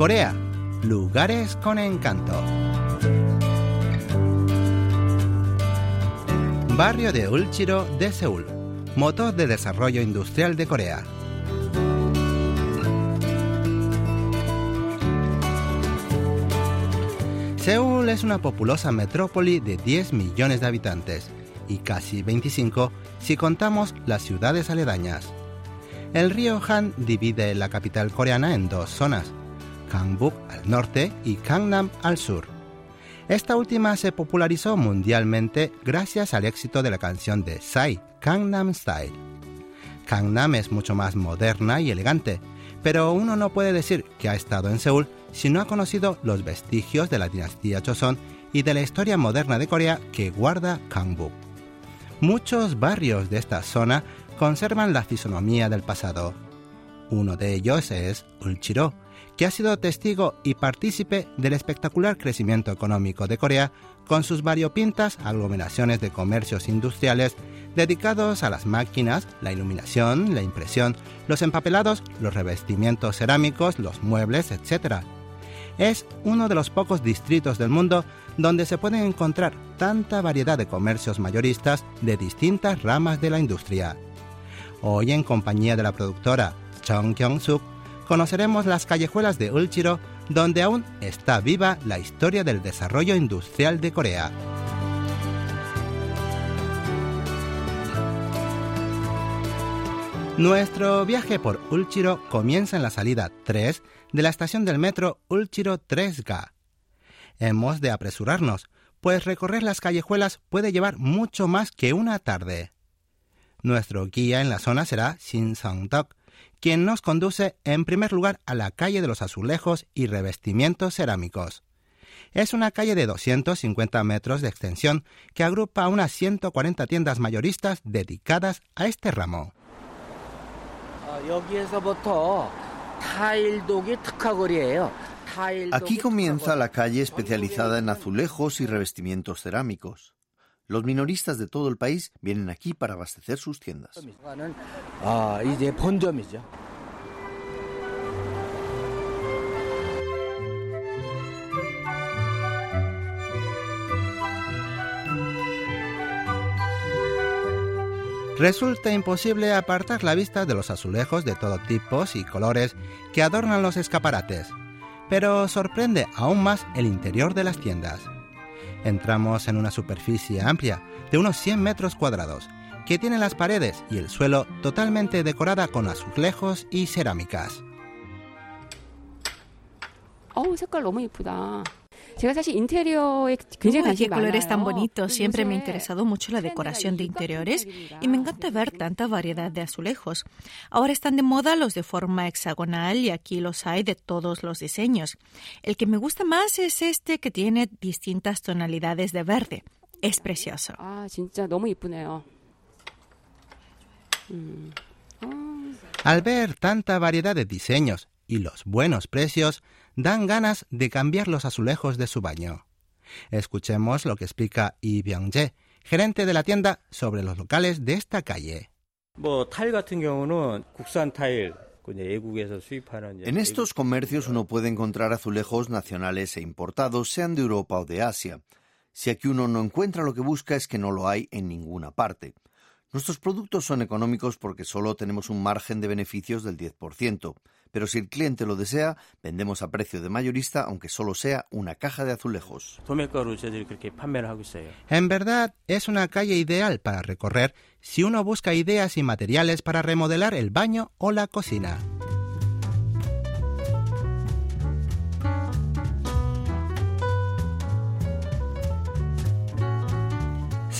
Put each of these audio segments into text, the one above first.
Corea, lugares con encanto. Barrio de Ulchiro de Seúl, motor de desarrollo industrial de Corea. Seúl es una populosa metrópoli de 10 millones de habitantes y casi 25 si contamos las ciudades aledañas. El río Han divide la capital coreana en dos zonas, Gangbuk al norte y Gangnam al sur. Esta última se popularizó mundialmente gracias al éxito de la canción de Psy, Gangnam Style. Gangnam es mucho más moderna y elegante, pero uno no puede decir que ha estado en Seúl si no ha conocido los vestigios de la dinastía Joseon y de la historia moderna de Corea que guarda Gangbuk. Muchos barrios de esta zona conservan la fisonomía del pasado. Uno de ellos es Ulchiro, que ha sido testigo y partícipe del espectacular crecimiento económico de Corea con sus variopintas aglomeraciones de comercios industriales dedicados a las máquinas, la iluminación, la impresión, los empapelados, los revestimientos cerámicos, los muebles, etc. Es uno de los pocos distritos del mundo donde se pueden encontrar tanta variedad de comercios mayoristas de distintas ramas de la industria. Hoy en compañía de la productora Chong Kyung-suk conoceremos las callejuelas de Ulchiro donde aún está viva la historia del desarrollo industrial de Corea. Nuestro viaje por Ulchiro comienza en la salida 3 de la estación del metro Ulchiro 3Ga. Hemos de apresurarnos, pues recorrer las callejuelas puede llevar mucho más que una tarde. Nuestro guía en la zona será Shin Song-dok, quien nos conduce en primer lugar a la calle de los azulejos y revestimientos cerámicos. Es una calle de 250 metros de extensión que agrupa unas 140 tiendas mayoristas dedicadas a este ramo. Aquí comienza la calle especializada en azulejos y revestimientos cerámicos. Los minoristas de todo el país vienen aquí para abastecer sus tiendas. Resulta imposible apartar la vista de los azulejos de todo tipo y colores que adornan los escaparates, pero sorprende aún más el interior de las tiendas. Entramos en una superficie amplia de unos 100 metros cuadrados, que tiene las paredes y el suelo totalmente decorada con azulejos y cerámicas. Qué colores tan bonitos. Siempre me ha interesado mucho la decoración de interiores y me encanta ver tanta variedad de azulejos. Ahora están de moda los de forma hexagonal y aquí los hay de todos los diseños. El que me gusta más es este que tiene distintas tonalidades de verde. Es precioso. Al ver tanta variedad de diseños y los buenos precios, dan ganas de cambiar los azulejos de su baño. Escuchemos lo que explica Lee Byung-jae, gerente de la tienda, sobre los locales de esta calle. En estos comercios uno puede encontrar azulejos nacionales e importados, sean de Europa o de Asia. Si aquí uno no encuentra lo que busca es que no lo hay en ninguna parte. Nuestros productos son económicos porque solo tenemos un margen de beneficios del 10%, pero si el cliente lo desea, vendemos a precio de mayorista aunque solo sea una caja de azulejos. En verdad, es una calle ideal para recorrer si uno busca ideas y materiales para remodelar el baño o la cocina.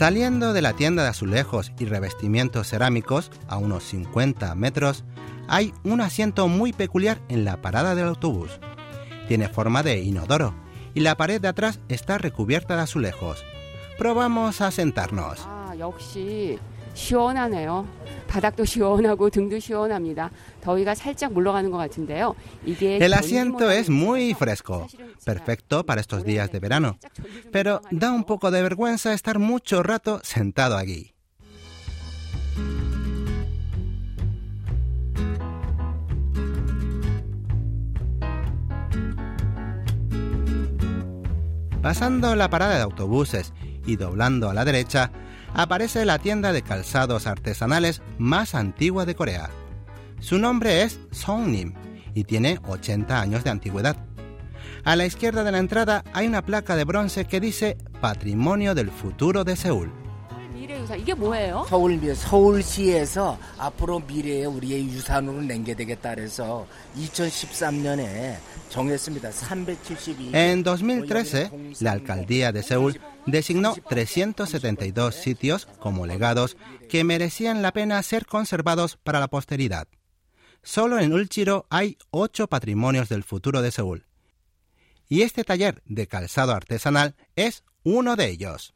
Saliendo de la tienda de azulejos y revestimientos cerámicos a unos 50 metros, hay un asiento muy peculiar en la parada del autobús. Tiene forma de inodoro y la pared de atrás está recubierta de azulejos. Probamos a sentarnos. El asiento es muy fresco, perfecto para estos días de verano, pero da un poco de vergüenza estar mucho rato sentado aquí. Pasando la parada de autobuses y doblando a la derecha, aparece la tienda de calzados artesanales más antigua de Corea. Su nombre es Songnim y tiene 80 años de antigüedad. A la izquierda de la entrada hay una placa de bronce que dice Patrimonio del futuro de Seúl. En 2013, la alcaldía de Seúl designó 372 sitios como legados que merecían la pena ser conservados para la posteridad. Solo en Ulchiro hay ocho patrimonios del futuro de Seúl. Y este taller de calzado artesanal es uno de ellos.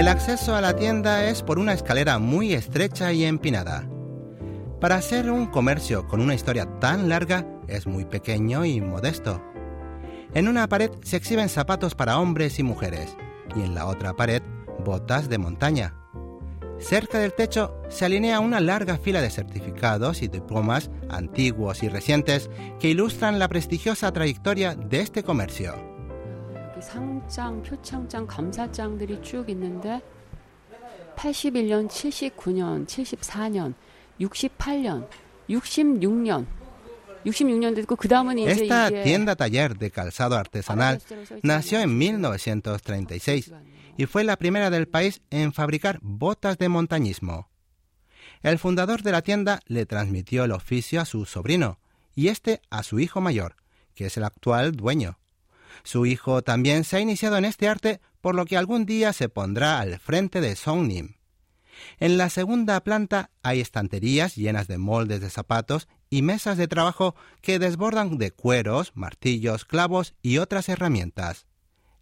El acceso a la tienda es por una escalera muy estrecha y empinada. Para ser un comercio con una historia tan larga es muy pequeño y modesto. En una pared se exhiben zapatos para hombres y mujeres y en la otra pared botas de montaña. Cerca del techo se alinea una larga fila de certificados y diplomas antiguos y recientes que ilustran la prestigiosa trayectoria de este comercio. 상장, 표창장, 감사장들이 쭉 있는데 81년, 79년, 74년, 68년, 66년 Esta tienda taller de calzado artesanal nació en 1936 y fue la primera del país en fabricar botas de montañismo. El fundador de la tienda le transmitió el oficio a su sobrino y este a su hijo mayor, que es el actual dueño. Su hijo también se ha iniciado en este arte, por lo que algún día se pondrá al frente de Songnim. En la segunda planta hay estanterías llenas de moldes de zapatos y mesas de trabajo que desbordan de cueros, martillos, clavos y otras herramientas.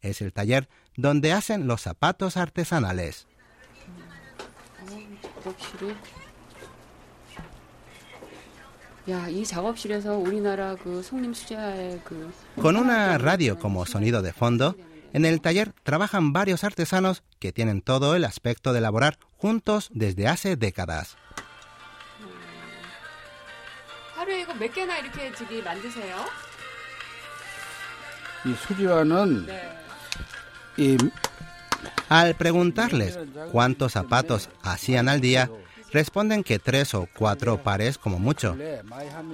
Es el taller donde hacen los zapatos artesanales. Con una radio como sonido de fondo, en el taller trabajan varios artesanos que tienen todo el aspecto de elaborar juntos desde hace décadas. Al preguntarles cuántos zapatos hacían al día, responden que tres o cuatro pares como mucho.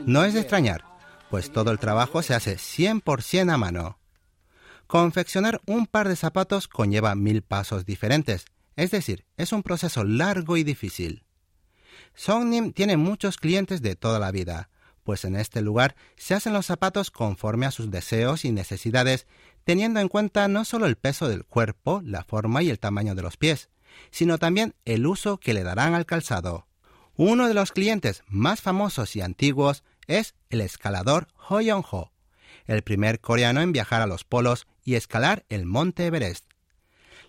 No es de extrañar, pues todo el trabajo se hace 100% a mano. Confeccionar un par de zapatos conlleva mil pasos diferentes, es decir, es un proceso largo y difícil. Songnim tiene muchos clientes de toda la vida, pues en este lugar se hacen los zapatos conforme a sus deseos y necesidades, teniendo en cuenta no solo el peso del cuerpo, la forma y el tamaño de los pies, sino también el uso que le darán al calzado. Uno de los clientes más famosos y antiguos es el escalador Ho Young-ho, el primer coreano en viajar a los polos y escalar el monte Everest.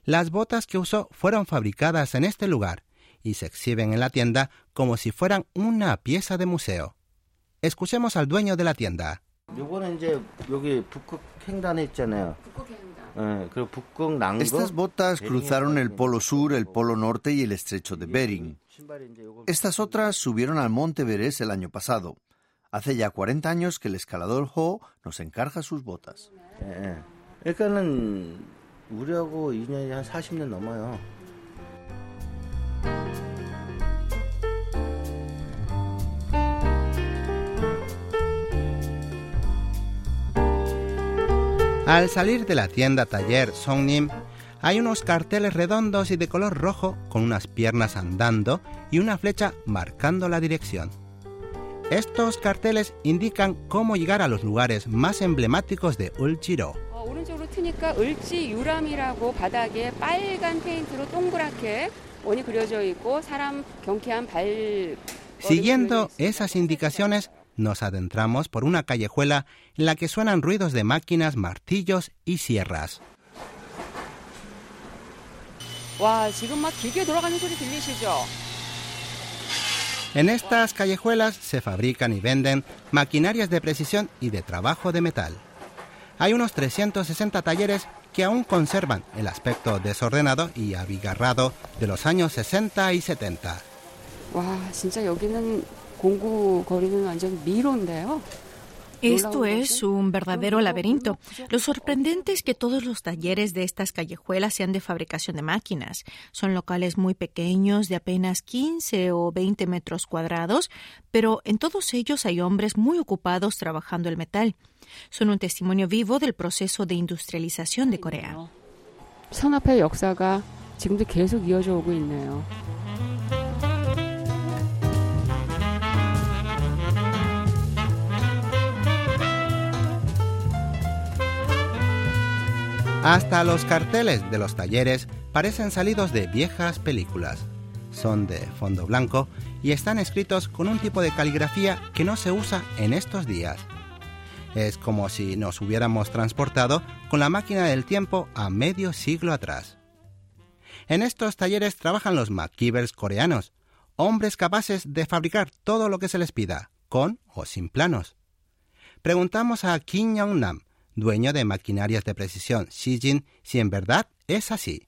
Las botas que usó fueron fabricadas en este lugar y se exhiben en la tienda como si fueran una pieza de museo. Escuchemos al dueño de la tienda. Estas botas cruzaron el Polo Sur, el Polo Norte y el Estrecho de Bering. Estas otras subieron al Monte Everest el año pasado. Hace ya 40 años que el escalador Ho nos encarga sus botas. Al salir de la tienda taller Songnim, hay unos carteles redondos y de color rojo con unas piernas andando y una flecha marcando la dirección. Estos carteles indican cómo llegar a los lugares más emblemáticos de Ulchiro. Siguiendo esas indicaciones, nos adentramos por una callejuela en la que suenan ruidos de máquinas, martillos y sierras. En estas callejuelas se fabrican y venden maquinarias de precisión y de trabajo de metal. Hay unos 360 talleres que aún conservan el aspecto desordenado y abigarrado de los años 60 y 70. Esto es un verdadero laberinto. Lo sorprendente es que todos los talleres de estas callejuelas sean de fabricación de máquinas. Son locales muy pequeños, de apenas 15 o 20 metros cuadrados, pero en todos ellos hay hombres muy ocupados trabajando el metal. Son un testimonio vivo del proceso de industrialización de Corea. Hasta los carteles de los talleres parecen salidos de viejas películas. Son de fondo blanco y están escritos con un tipo de caligrafía que no se usa en estos días. Es como si nos hubiéramos transportado con la máquina del tiempo a medio siglo atrás. En estos talleres trabajan los MacGyvers coreanos, hombres capaces de fabricar todo lo que se les pida, con o sin planos. Preguntamos a Kim Young-nam, dueño de maquinarias de precisión Shijin, si en verdad es así.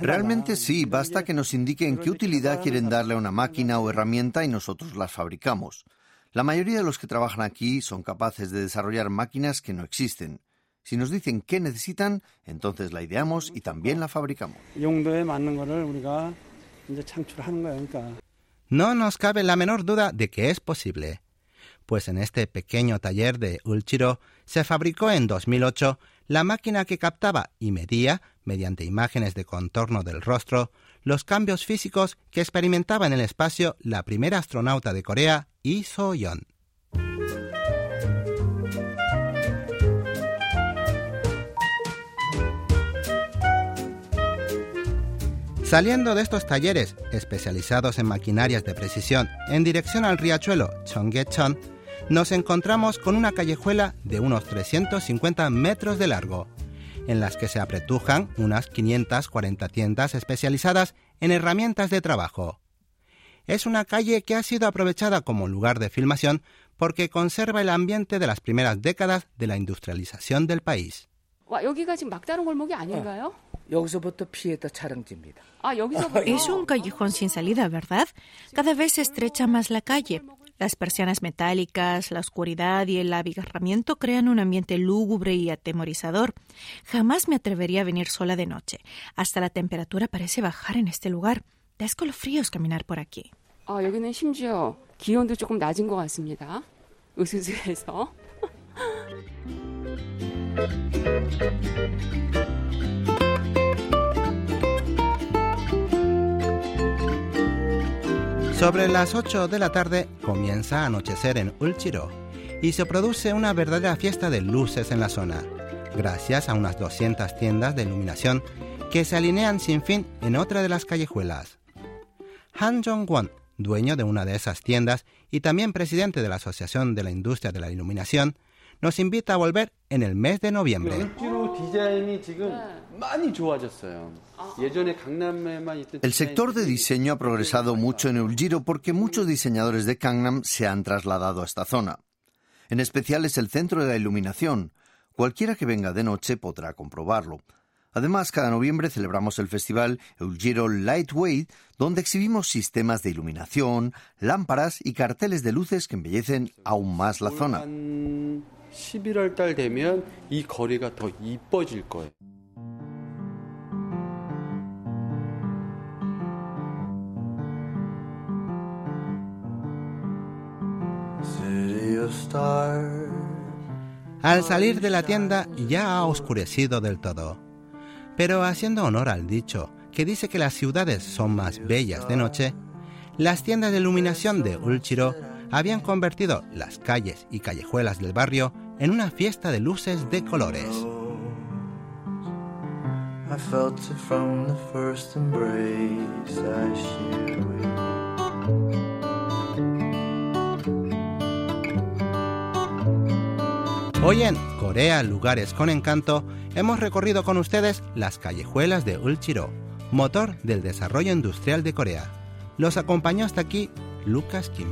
Realmente sí, basta que nos indiquen qué utilidad quieren darle a una máquina o herramienta y nosotros las fabricamos. La mayoría de los que trabajan aquí son capaces de desarrollar máquinas que no existen. Si nos dicen qué necesitan, entonces la ideamos y también la fabricamos. No nos cabe la menor duda de que es posible, pues en este pequeño taller de Ulchiro se fabricó en 2008 la máquina que captaba y medía, mediante imágenes de contorno del rostro, los cambios físicos que experimentaba en el espacio la primera astronauta de Corea, Lee So-yeon. Saliendo de estos talleres especializados en maquinarias de precisión en dirección al riachuelo Chonggaechon, nos encontramos con una callejuela de unos 350 metros de largo, en las que se apretujan unas 540 tiendas especializadas en herramientas de trabajo. Es una calle que ha sido aprovechada como lugar de filmación porque conserva el ambiente de las primeras décadas de la industrialización del país. Es un callejón sin salida, ¿verdad? Cada vez se estrecha más la calle. Las persianas metálicas, la oscuridad y el abigarramiento crean un ambiente lúgubre y atemorizador. Jamás me atrevería a venir sola de noche. Hasta la temperatura parece bajar en este lugar. Da escalofríos caminar por aquí. Sobre las 8 de la tarde comienza a anochecer en Ulchiro y se produce una verdadera fiesta de luces en la zona, gracias a unas 200 tiendas de iluminación que se alinean sin fin en otra de las callejuelas. Han Jong-won, dueño de una de esas tiendas y también presidente de la Asociación de la Industria de la Iluminación, nos invita a volver en el mes de noviembre. El sector de diseño ha progresado mucho en Uljiro porque muchos diseñadores de Gangnam se han trasladado a esta zona. En especial es el centro de la iluminación. Cualquiera que venga de noche podrá comprobarlo. Además, cada noviembre celebramos el festival Uljiro Lightweight, donde exhibimos sistemas de iluminación, lámparas y carteles de luces que embellecen aún más la zona. Al salir de la tienda ya ha oscurecido del todo. Pero haciendo honor al dicho, que dice que las ciudades son más bellas de noche, las tiendas de iluminación de Ulchiro habían convertido las calles y callejuelas del barrio en una fiesta de luces de colores. Hoy en Corea, lugares con encanto, hemos recorrido con ustedes las callejuelas de Ulchiro, motor del desarrollo industrial de Corea. Los acompañó hasta aquí Lucas Kim.